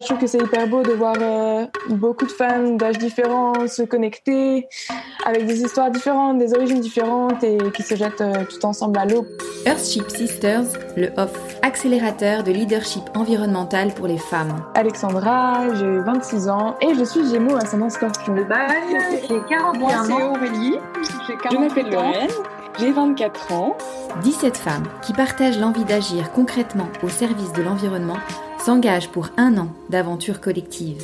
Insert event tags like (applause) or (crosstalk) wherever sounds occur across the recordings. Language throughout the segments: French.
Je trouve que c'est hyper beau de voir euh, beaucoup de fans d'âges différents se connecter avec des histoires différentes, des origines différentes et qui se jettent euh, tout ensemble à l'eau. Earthship Sisters, le OFF, accélérateur de leadership environnemental pour les femmes. Alexandra, j'ai 26 ans et je suis Gémeaux ascendant Scorpion. Bah, j'ai 41 Moi, c'est ans. Aurélie. J'ai 40 Je m'appelle ans. Lorraine, j'ai 24 ans. 17 femmes qui partagent l'envie d'agir concrètement au service de l'environnement s'engagent pour un an d'aventure collective.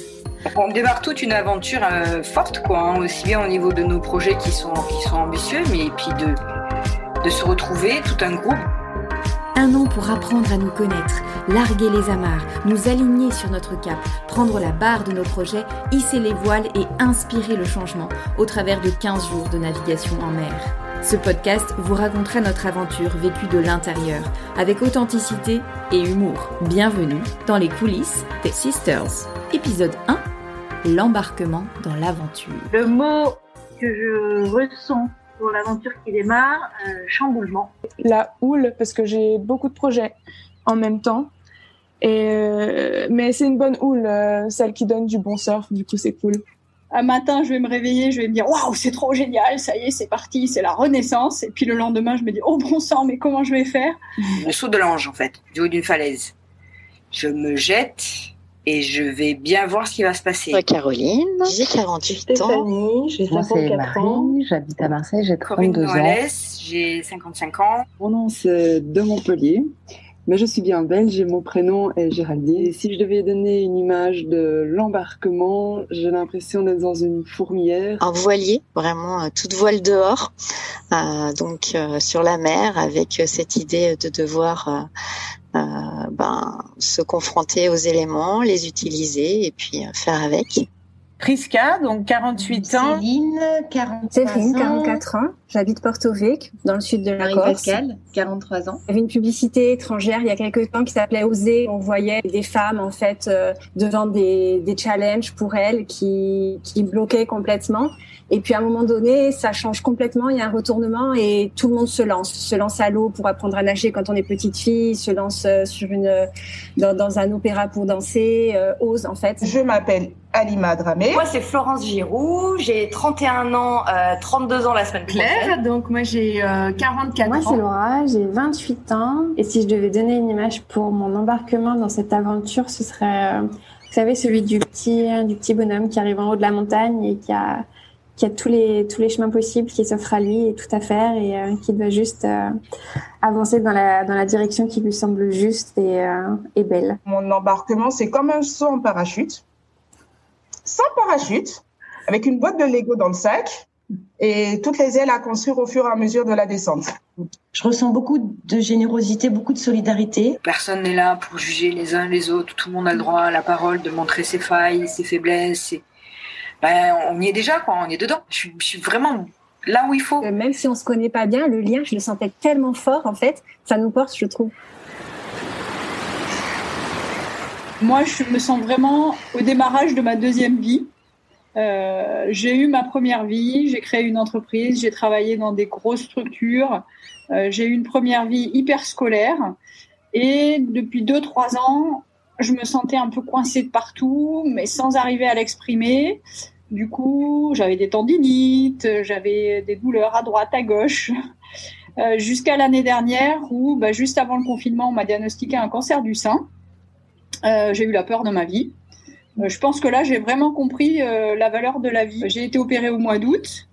On démarre toute une aventure euh, forte, quoi, hein, aussi bien au niveau de nos projets qui sont, qui sont ambitieux, mais puis de, de se retrouver tout un groupe. Un an pour apprendre à nous connaître, larguer les amarres, nous aligner sur notre cap, prendre la barre de nos projets, hisser les voiles et inspirer le changement au travers de 15 jours de navigation en mer. Ce podcast vous racontera notre aventure vécue de l'intérieur, avec authenticité et humour. Bienvenue dans les coulisses des Sisters. Épisode 1, l'embarquement dans l'aventure. Le mot que je ressens pour l'aventure qui démarre, euh, chamboulement. La houle, parce que j'ai beaucoup de projets en même temps. Et euh, mais c'est une bonne houle, euh, celle qui donne du bon surf, du coup c'est cool. Un matin, je vais me réveiller, je vais me dire waouh, c'est trop génial, ça y est, c'est parti, c'est la renaissance. Et puis le lendemain, je me dis oh bon sang, mais comment je vais faire? Le saut de l'ange, en fait, du haut d'une falaise. Je me jette et je vais bien voir ce qui va se passer. Moi, Caroline, j'ai 48 ans. Stéphanie, j'ai Moi, c'est 54 ans. Marie, j'habite à Marseille, j'ai Corinne 32 ans. Morales, j'ai 55 ans. Mon nom c'est de Montpellier, mais je suis bien belge et mon prénom est Géraldine. Et si je devais donner une image de l'embarquement, j'ai l'impression d'être dans une fourmilière. Un voilier, vraiment euh, toute voile dehors, euh, donc euh, sur la mer, avec euh, cette idée de devoir euh, euh, ben, se confronter aux éléments, les utiliser et puis faire avec. Priska, donc 48 ans. Céline, 43 Céline, ans. 44 ans. J'habite Porto Vecchio, dans le sud de la Corse. Marie-Pascale, 43 ans. Il y avait une publicité étrangère il y a quelques temps qui s'appelait Oser. On voyait des femmes en fait euh, devant des, des challenges pour elles qui, qui bloquaient complètement. Et puis à un moment donné, ça change complètement. Il y a un retournement et tout le monde se lance, se lance à l'eau pour apprendre à nager quand on est petite fille, se lance euh, sur une dans, dans un opéra pour danser, euh, ose en fait. Je m'appelle Alima Dramé. Moi, c'est Florence Giroux. J'ai 31 ans, euh, 32 ans la semaine prochaine. Claire, donc moi j'ai euh, 44 Moi, c'est ans. Laura, j'ai 28 ans. Et si je devais donner une image pour mon embarquement dans cette aventure, ce serait, euh, vous savez, celui du petit, du petit bonhomme qui arrive en haut de la montagne et qui a, qui a tous les, tous les chemins possibles, qui s'offre à lui et tout à faire et euh, qui doit juste euh, avancer dans la, dans la direction qui lui semble juste et, euh, et belle. Mon embarquement, c'est comme un saut en parachute. Sans parachute, avec une boîte de Lego dans le sac et toutes les ailes à construire au fur et à mesure de la descente. Je ressens beaucoup de générosité, beaucoup de solidarité. Personne n'est là pour juger les uns les autres. Tout le monde a le droit à la parole, de montrer ses failles, ses faiblesses. ses- Ben, on y est déjà, quoi. On est dedans. Je suis, je suis vraiment là où il faut. Euh, Même si on se connaît pas bien, le lien, je le sentais tellement fort en fait. Ça nous porte, je trouve. Moi, je me sens vraiment au démarrage de ma deuxième vie. Euh, j'ai eu ma première vie, j'ai créé une entreprise, j'ai travaillé dans des grosses structures, euh, j'ai eu une première vie hyper scolaire et depuis deux trois ans, je me sentais un peu coincée de partout, mais sans arriver à l'exprimer. Du coup, j'avais des tendinites, j'avais des douleurs à droite, à gauche, Euh, jusqu'à l'année dernière où, bah, juste avant le confinement, on m'a diagnostiqué un cancer du sein. Euh, j'ai eu la peur de ma vie. Euh, je pense que là, j'ai vraiment compris euh, la valeur de la vie. J'ai été opérée au mois d'août.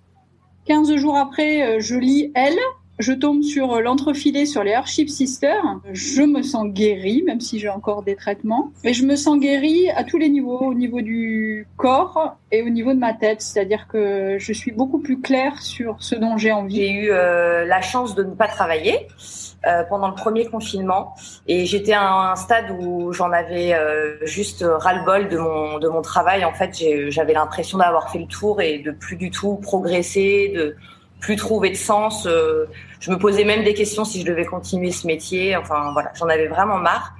15 jours après, je lis Elle. Je tombe sur l'entrefilet sur les Earthship Sisters. Je me sens guérie, même si j'ai encore des traitements. Et je me sens guérie à tous les niveaux, au niveau du corps et au niveau de ma tête. C'est-à-dire que je suis beaucoup plus claire sur ce dont j'ai envie. J'ai eu la chance de ne pas travailler euh, pendant le premier confinement et j'étais à un stade où j'en avais euh, juste ras-le-bol de mon de mon travail. En fait, j'avais l'impression d'avoir fait le tour et de plus du tout progresser, de plus trouver de sens. Euh, je me posais même des questions si je devais continuer ce métier. Enfin voilà, j'en avais vraiment marre.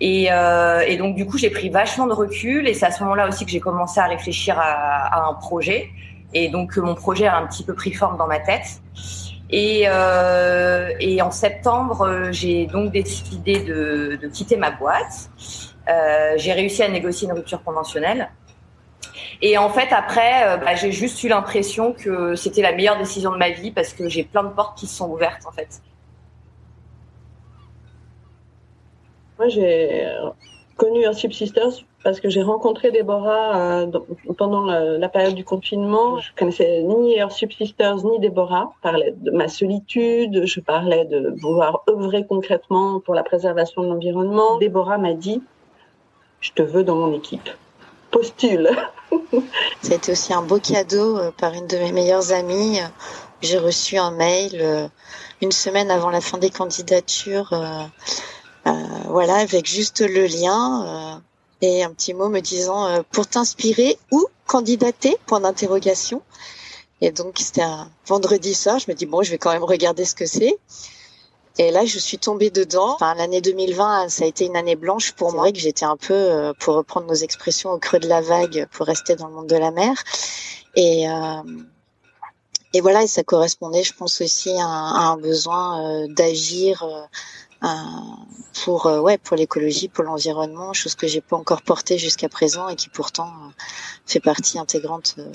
Et, euh, et donc du coup, j'ai pris vachement de recul et c'est à ce moment-là aussi que j'ai commencé à réfléchir à, à un projet. Et donc mon projet a un petit peu pris forme dans ma tête. Et, euh, et en septembre, euh, j'ai donc décidé de, quitter ma boîte. j'ai réussi à négocier une rupture conventionnelle. Et en fait, après, bah, j'ai juste eu l'impression que c'était la meilleure décision de ma vie parce que j'ai plein de portes qui se sont ouvertes, en fait. Moi, j'ai connu Earthship Sisters parce que j'ai rencontré Déborah euh, pendant la, période du confinement. Je connaissais ni Earthship Sisters ni Déborah. Je parlais de ma solitude, je parlais de vouloir œuvrer concrètement pour la préservation de l'environnement. Déborah m'a dit, je te veux dans mon équipe. Postule. (laughs) C'était aussi un beau cadeau euh, par une de mes meilleures amies. J'ai reçu un mail euh, une semaine avant la fin des candidatures voilà, avec juste le lien euh, et un petit mot me disant euh, pour t'inspirer ou candidater Point d'interrogation. Et donc c'était un vendredi soir. Je me dis bon, je vais quand même regarder ce que c'est. Et là, je suis tombée dedans. Enfin, l'année 2020, ça a été une année blanche pour moi. Que j'étais un peu, pour reprendre nos expressions, au creux de la vague, pour rester dans le monde de la mer. Et euh, et voilà, et ça correspondait, je pense aussi à un, besoin d'agir pour euh, ouais pour l'écologie, pour l'environnement, chose que j'ai pas encore portée jusqu'à présent et qui pourtant euh, fait partie intégrante euh,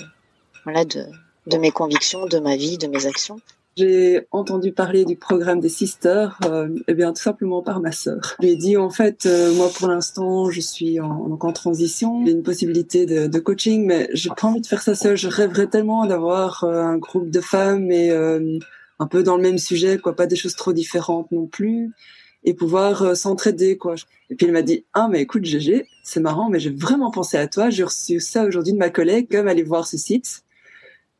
voilà de de mes convictions, de ma vie, de mes actions. J'ai entendu parler du programme des sisters, euh, eh bien tout simplement par ma sœur. Je lui ai dit en fait, moi pour l'instant je suis en, donc en transition, j'ai une possibilité de, de coaching, mais j'ai pas envie de faire ça seule. Je rêverais tellement d'avoir un groupe de femmes et un peu dans le même sujet, quoi, pas des choses trop différentes non plus et pouvoir euh, s'entraider quoi. Et puis il m'a dit ah mais écoute GG, c'est marrant mais j'ai vraiment pensé à toi, j'ai reçu ça aujourd'hui de ma collègue comme aller voir ce site.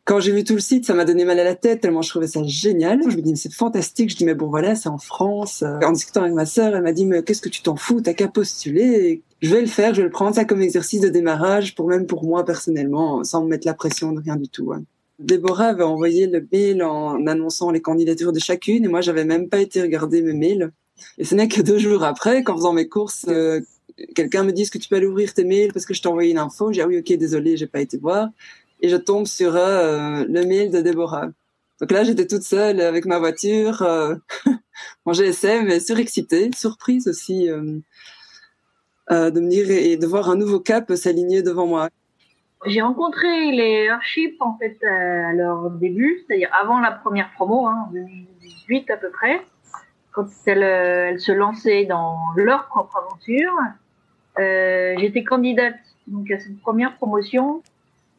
Quand j'ai vu tout le site, ça m'a donné mal à la tête tellement je trouvais ça génial. Je me dis c'est fantastique, je dis mais bon voilà, c'est en France. En discutant avec ma sœur, elle m'a dit mais qu'est-ce que tu t'en fous, t'as qu'à postuler. je vais le faire, je vais le prendre ça comme exercice de démarrage pour même pour moi personnellement, sans me mettre la pression de rien du tout. Hein. Déborah avait envoyé le mail en annonçant les candidatures de chacune et moi j'avais même pas été regarder mes mails. Et ce n'est que deux jours après, qu'en faisant mes courses, euh, quelqu'un me dit que tu peux aller ouvrir tes mails parce que je t'ai envoyé une info? J'ai ah oui ok désolé j'ai pas été voir et je tombe sur euh, le mail de Déborah. Donc là j'étais toute seule avec ma voiture, euh, mon GSM, mais surexcitée, surprise aussi euh, de me dire et de voir un nouveau cap s'aligner devant moi. J'ai rencontré les Earthship en fait à leur début, c'est-à-dire avant la première promo, hein, en 2018 à peu près quand elles, elles, se lançaient dans leur propre aventure. Euh, J'étais candidate donc à cette première promotion.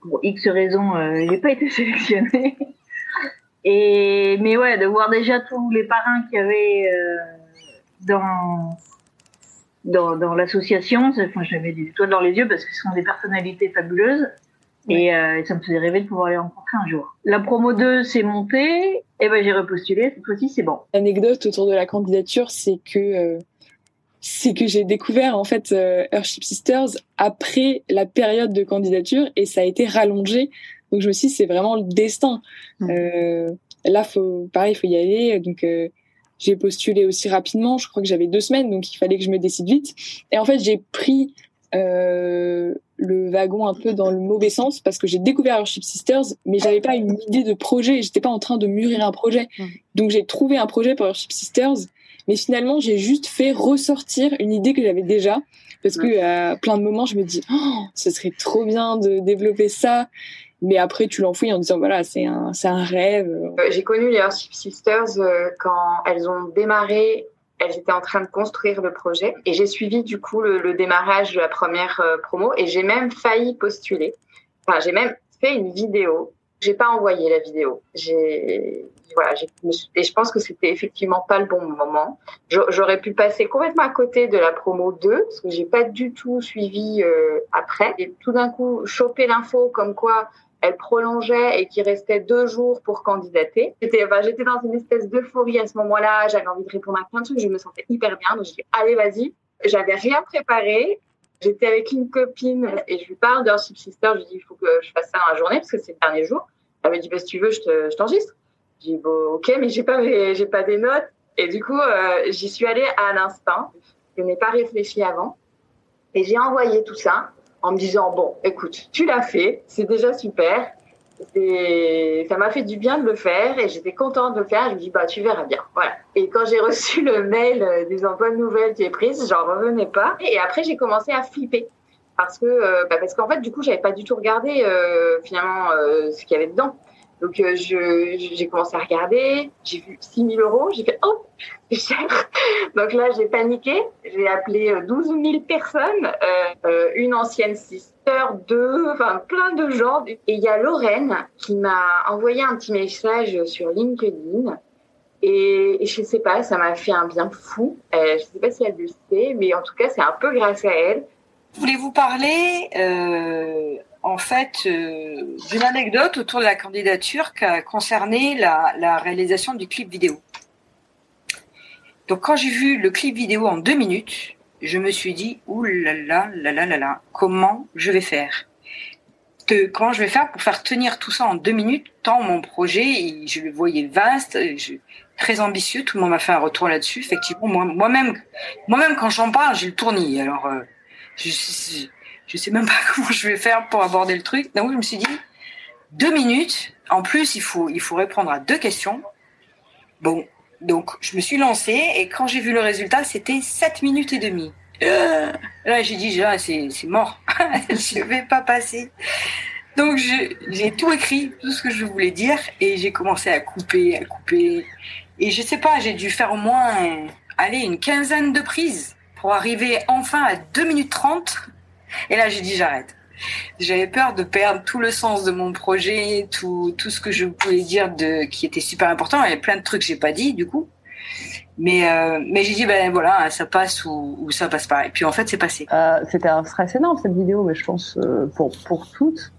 Pour X raisons, euh, j'ai pas (laughs) été sélectionnée. Et mais ouais, de voir déjà tous les parrains qu'il y avait euh, dans dans, dans l'association, enfin, j'avais des étoiles dans les yeux parce que ce sont des personnalités fabuleuses. Et euh, ça me faisait rêver de pouvoir les rencontrer un jour. La promo 2 s'est montée, et ben j'ai repostulé, cette fois-ci c'est bon. L'anecdote autour de la candidature, c'est que euh, c'est que j'ai découvert en fait euh, Earthship Sisters après la période de candidature et ça a été rallongé. Donc je me suis dit c'est vraiment le destin. Mmh. Euh, là faut pareil, il faut y aller. Donc j'ai postulé aussi rapidement. Je crois que j'avais deux semaines, donc il fallait que je me décide vite. Et en fait j'ai pris euh, le wagon un peu dans le mauvais sens parce que j'ai découvert Earthship Sisters, mais j'avais pas une idée de projet. J'étais pas en train de mûrir un projet. Donc j'ai trouvé un projet pour Earthship Sisters, mais finalement j'ai juste fait ressortir une idée que j'avais déjà parce que à plein de moments je me dis oh, ce serait trop bien de développer ça. Mais après, tu l'enfouis en disant voilà, c'est un, c'est un rêve. Euh, j'ai connu les Earthship Sisters euh, quand elles ont démarré elles étaient en train de construire le projet et j'ai suivi du coup le, démarrage de la première euh, promo et j'ai même failli postuler. Enfin, j'ai même fait une vidéo. J'ai pas envoyé la vidéo. J'ai et je pense que c'était effectivement pas le bon moment. J'aurais pu passer complètement à côté de la promo 2 parce que j'ai pas du tout suivi euh, après et tout d'un coup choper l'info comme quoi elle prolongeait et qu'il restait deux jours pour candidater. J'étais dans une espèce d'euphorie à ce moment-là. J'avais envie de répondre à plein de trucs. Je me sentais hyper bien. Donc, je dis, allez, vas-y. J'avais rien préparé. J'étais avec une copine et je lui parle d'un Sister. Je lui dis, il faut que je fasse ça dans la journée parce que c'est le dernier jour. Elle me dit, bah, si tu veux, je t'enregistre. Je dis, bon, ok, mais j'ai pas, j'ai pas des notes. Et du coup, euh, j'y suis allée à l'instant. Je n'ai pas réfléchi avant. Et j'ai envoyé tout ça en me disant bon, écoute, tu l'as fait, c'est déjà super. Et ça m'a fait du bien de le faire et j'étais contente de le faire. Je me dis, bah, tu verras bien. Voilà. Et quand j'ai (laughs) reçu le mail euh, disant bonne nouvelle, tu es prise, j'en revenais pas. Et après, j'ai commencé à flipper. Parce que, euh, bah, parce qu'en fait, du coup, j'avais pas du tout regardé, euh, finalement, euh, ce qu'il y avait dedans. Donc, euh, j'ai commencé à regarder. J'ai vu 6 000 euros. J'ai fait, oh, (laughs) c'est cher. Donc là, j'ai paniqué. J'ai appelé euh, 12 000 personnes, euh, euh, une ancienne sister, deux, enfin plein de gens. Et il y a Lorraine qui m'a envoyé un petit message sur LinkedIn. Et, je sais pas, ça m'a fait un bien fou. Euh, je sais pas si elle le sait, mais en tout cas, c'est un peu grâce à elle. Je voulais vous parler, euh, en fait, euh, anecdote autour de la candidature qui a concerné la, réalisation du clip vidéo. Donc, quand j'ai vu le clip vidéo en deux minutes, je me suis dit, ouh là là comment je vais faire? Comment je vais faire pour faire tenir tout ça en deux minutes Tant mon projet, je le voyais vaste, je, très ambitieux. Tout le monde m'a fait un retour là-dessus. Effectivement, moi- moi-même, moi-même quand j'en parle, j'ai le tournis. Alors, euh, je, je, sais même pas (laughs) comment je vais faire pour aborder le truc. Donc, je me suis dit, deux minutes. En plus, il faut, il faut répondre à deux questions. Bon, donc je me suis lancée et quand j'ai vu le résultat, c'était 7 minutes et demie. Euh, là, j'ai dit, là, c'est mort. (laughs) je vais pas passer. Donc, j'ai tout écrit, tout ce que je voulais dire, et j'ai commencé à couper, à couper. Et je sais pas, j'ai dû faire au moins, allez, une quinzaine de prises pour arriver enfin à 2 minutes 30. Et là, j'ai dit, j'arrête. J'avais peur de perdre tout le sens de mon projet, tout, tout ce que je pouvais dire de, qui était super important. Il y a plein de trucs que j'ai pas dit, du coup. Mais, euh, mais j'ai dit, ben voilà, ça passe ou, ou ça passe pas. Et puis en fait, c'est passé. Euh, C'était un stress énorme cette vidéo, mais je pense euh, pour pour toutes.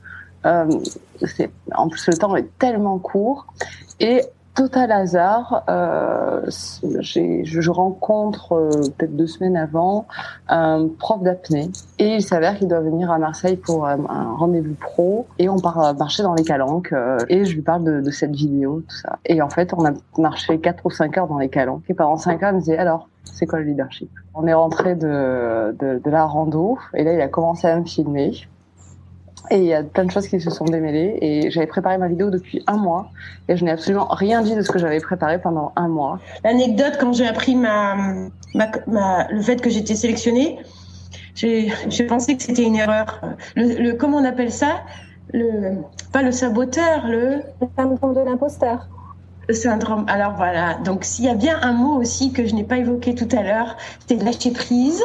En plus, le temps est tellement court et total hasard. Euh, je, rencontre euh, peut-être deux semaines avant un prof d'apnée et il s'avère qu'il doit venir à Marseille pour euh, un rendez-vous pro et on part euh, marcher dans les calanques euh, et je lui parle de, de cette vidéo, tout ça. Et en fait, on a marché quatre ou cinq heures dans les calanques et pendant cinq heures, il me disait alors c'est quoi le leadership? On est rentré de, de, de la rando et là il a commencé à me filmer. Et il y a plein de choses qui se sont démêlées et j'avais préparé ma vidéo depuis un mois et je n'ai absolument rien dit de ce que j'avais préparé pendant un mois. L'anecdote, quand j'ai appris ma, ma, ma- le fait que j'étais sélectionnée, j'ai pensé que c'était une erreur. Le, le- comment on appelle ça? Le, Pas le saboteur, le... Le syndrome de l'imposteur. Le syndrome. Alors voilà. Donc s'il y a bien un mot aussi que je n'ai pas évoqué tout à l'heure, c'était lâcher prise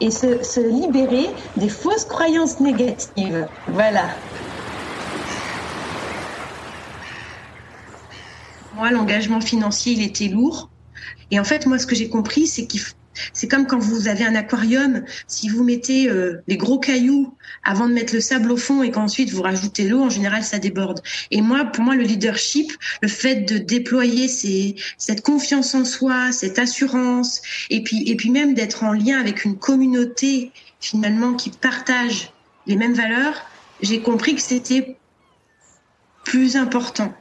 et se, libérer des fausses croyances négatives. Voilà. Moi, l'engagement financier, il était lourd. Et en fait, moi, ce que j'ai compris, c'est qu'il f- c'est comme quand vous avez un aquarium, si vous mettez euh, les gros cailloux avant de mettre le sable au fond et qu'ensuite vous rajoutez l'eau, en général ça déborde. Et moi, pour moi, le leadership, le fait de déployer ces, cette confiance en soi, cette assurance, et puis et puis même d'être en lien avec une communauté finalement qui partage les mêmes valeurs, j'ai compris que c'était plus important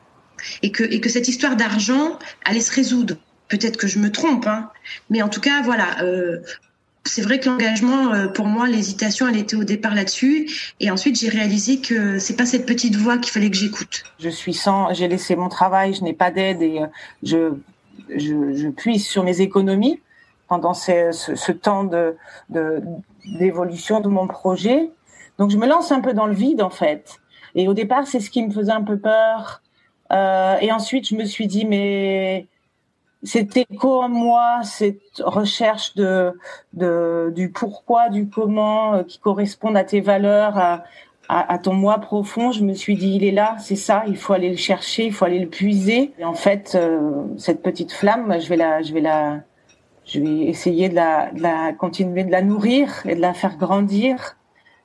et que et que cette histoire d'argent allait se résoudre. Peut-être que je me trompe, hein, mais en tout cas, voilà. euh, c'est vrai que l'engagement, euh, pour moi, l'hésitation, elle était au départ là-dessus, et ensuite j'ai réalisé que c'est pas cette petite voix qu'il fallait que j'écoute. Je suis sans, j'ai laissé mon travail, je n'ai pas d'aide et euh, je, je, je puise sur mes économies pendant ce, temps d'évolution de mon projet. Donc je me lance un peu dans le vide en fait. Et au départ, c'est ce qui me faisait un peu peur. Et ensuite, je me suis dit, mais c'était quoi moi cette recherche de, de du pourquoi, du comment, euh, qui correspondent à tes valeurs, à, à, à ton moi profond? Je me suis dit, il est là, c'est ça, il faut aller le chercher, il faut aller le puiser. Et en fait, euh, cette petite flamme, je vais la, je vais la, je vais essayer de la, de la continuer de la nourrir et de la faire grandir.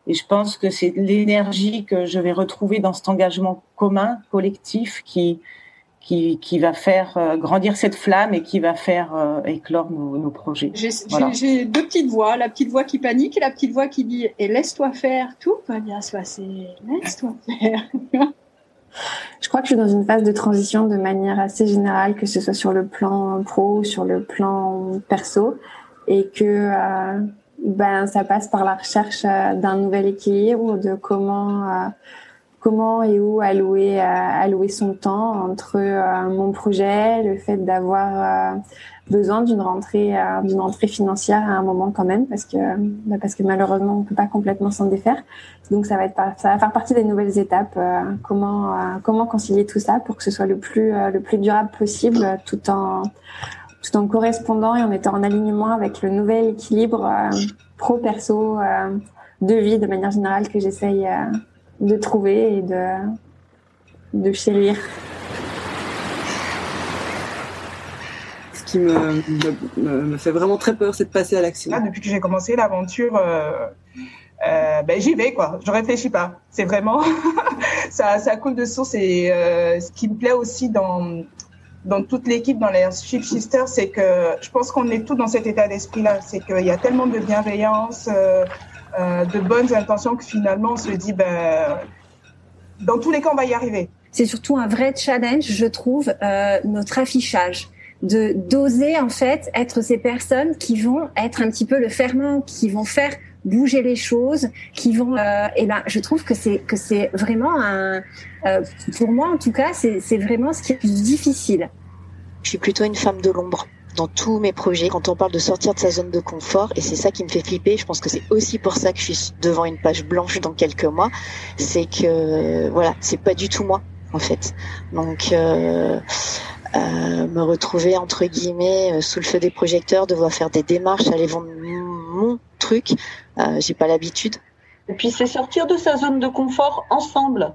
Et je pense que c'est l'énergie que je vais retrouver dans cet engagement commun, collectif, qui, qui, qui va faire euh, grandir cette flamme et qui va faire euh, éclore nos, nos projets. J'ai Voilà. j'ai- j'ai deux petites voix, la petite voix qui panique et la petite voix qui dit et laisse-toi faire, tout va bien se passer, laisse-toi faire. (laughs) Je crois que je suis dans une phase de transition de manière assez générale, que ce soit sur le plan pro, sur le plan perso, et que euh, ben ça passe par la recherche d'un nouvel équilibre, de comment euh, comment et où allouer, allouer son temps entre mon projet, le fait d'avoir besoin d'une rentrée, rentrée financière à un moment quand même, parce que, bah, parce que malheureusement, on peut pas complètement s'en défaire. Donc, ça va être, ça va faire partie des nouvelles étapes. comment, comment concilier tout ça pour que ce soit le plus, le plus durable possible, tout en, tout en correspondant et en étant en alignement avec le nouvel équilibre pro-perso de vie de manière générale que j'essaye de trouver et de, de chérir. Ce qui me, me, fait vraiment très peur, c'est de passer à l'action. depuis que j'ai commencé l'aventure, euh, euh, ben, j'y vais, quoi. Je réfléchis pas. C'est vraiment, (laughs) ça, ça coule de source. Et euh, ce qui me plaît aussi dans, dans toute l'équipe, dans les Ship Sisters, c'est que je pense qu'on est tous dans cet état d'esprit-là. C'est qu'il y a tellement de bienveillance, euh, de bonnes intentions que finalement on se dit, ben, dans tous les cas, on va y arriver. C'est surtout un vrai challenge, je trouve, euh, notre affichage de d'oser en fait être ces personnes qui vont être un petit peu le ferment, qui vont faire bouger les choses, qui vont. Euh, et ben, je trouve que c'est que c'est vraiment un. Euh, pour moi, en tout cas, c'est vraiment ce qui est plus difficile. Je suis plutôt une femme de l'ombre dans tous mes projets quand on parle de sortir de sa zone de confort et c'est ça qui me fait flipper. Je pense que c'est aussi pour ça que je suis devant une page blanche dans quelques mois, c'est que voilà, c'est pas du tout moi en fait. Donc euh, euh, me retrouver entre guillemets euh, sous le feu des projecteurs, devoir faire des démarches, aller vendre mon truc, euh, j'ai pas l'habitude. Et puis c'est sortir de sa zone de confort ensemble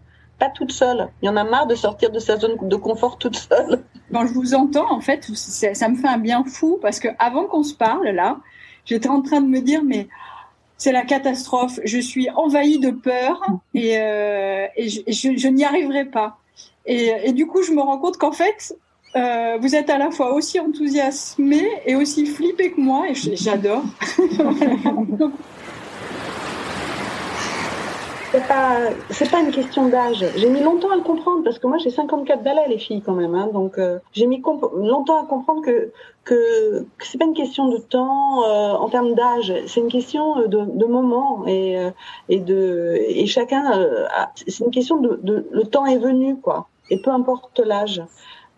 toute seule. Il y en a marre de sortir de sa zone de confort toute seule. Quand je vous entends, en fait, ça me fait un bien fou parce que avant qu'on se parle là, j'étais en train de me dire mais c'est la catastrophe. Je suis envahie de peur et, euh, je, n'y arriverai pas. Et, du coup, je me rends compte qu'en fait, euh, vous êtes à la fois aussi enthousiasmé et aussi flippé que moi et j'adore. (laughs) c'est pas c'est pas une question d'âge. J'ai mis longtemps à le comprendre parce que moi j'ai 54 balais les filles quand même, hein, donc euh, j'ai mis longtemps à comprendre que que, que c'est pas une question de temps euh, en termes d'âge, c'est une question de, de moment et euh, et de et chacun c'est une question de, de, le temps est venu quoi et peu importe l'âge.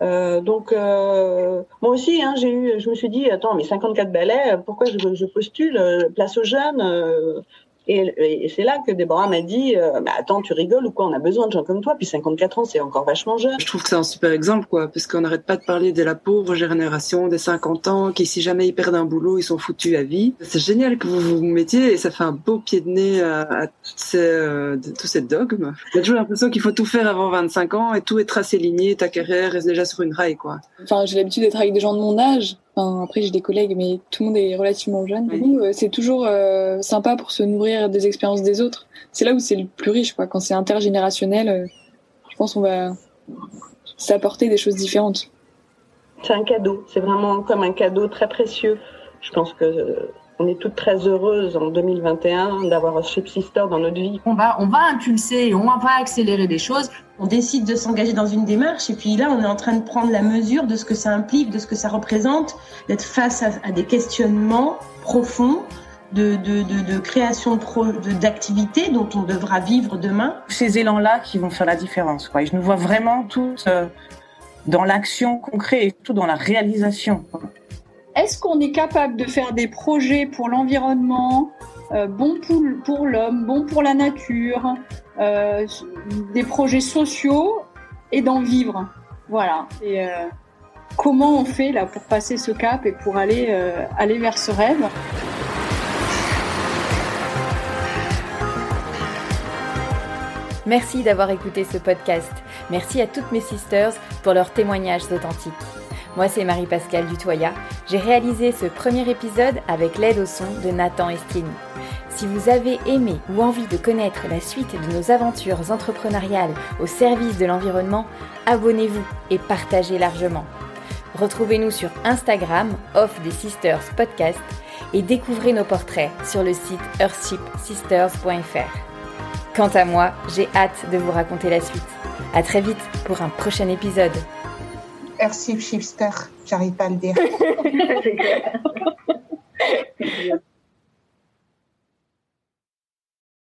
Euh, donc moi aussi, hein, j'ai eu, je me suis dit, attends, mais 54 balais, pourquoi je, je postule Place aux jeunes, et, c'est là que Déborah m'a dit euh, bah, Attends, tu rigoles ou quoi? On a besoin de gens comme toi. Puis 54 ans, c'est encore vachement jeune. Je trouve que c'est un super exemple, quoi, parce qu'on n'arrête pas de parler de la pauvre génération des 50 ans qui, si jamais ils perdent un boulot, ils sont foutus à vie. C'est génial que vous vous mettiez et ça fait un beau pied de nez à, à ces, euh, tous ces dogmes. J'ai toujours l'impression qu'il faut tout faire avant 25 ans et tout est tracé ligné, ta carrière reste déjà sur une raille, quoi. Enfin, j'ai l'habitude d'être avec des gens de mon âge après, j'ai des collègues, mais tout le monde est relativement jeune. Euh, c'est toujours euh, sympa pour se nourrir des expériences des autres. C'est là où c'est le plus riche, quoi. Quand c'est intergénérationnel, euh, je pense qu'on va s'apporter des choses différentes. C'est un cadeau. C'est vraiment comme un cadeau très précieux. Je pense que on est toutes très heureuses en 2021 d'avoir un Sister dans notre vie. On va, on va impulser, on va accélérer des choses. On décide de s'engager dans une démarche et puis là, on est en train de prendre la mesure de ce que ça implique, de ce que ça représente, d'être face à, des questionnements profonds. De, de, de, de création d'activités dont on devra vivre demain. Ces élans-là qui vont faire la différence. Quoi. Et je nous vois vraiment toutes euh, dans l'action concrète et tout dans la réalisation. Est-ce qu'on est capable de faire des projets pour l'environnement, euh, bons pour, l'homme, bons pour la nature, euh, des projets sociaux et d'en vivre? Voilà. Euh, comment on fait là pour passer ce cap et pour aller, aller vers ce rêve? Merci d'avoir écouté ce podcast. Merci à toutes mes sisters pour leurs témoignages authentiques. Moi, c'est Marie-Pascale Dutoya. J'ai réalisé ce premier épisode avec l'aide au son de Nathan Estini. Si vous avez aimé ou envie de connaître la suite de nos aventures entrepreneuriales au service de l'environnement, abonnez-vous et partagez largement. Retrouvez-nous sur Instagram, Off des Sisters Podcast, et découvrez nos portraits sur le site earthshipsisters.fr. Quant à moi, j'ai hâte de vous raconter la suite. À très vite pour un prochain épisode. Merci, Chipster. J'arrive pas à le dire. (laughs) (laughs)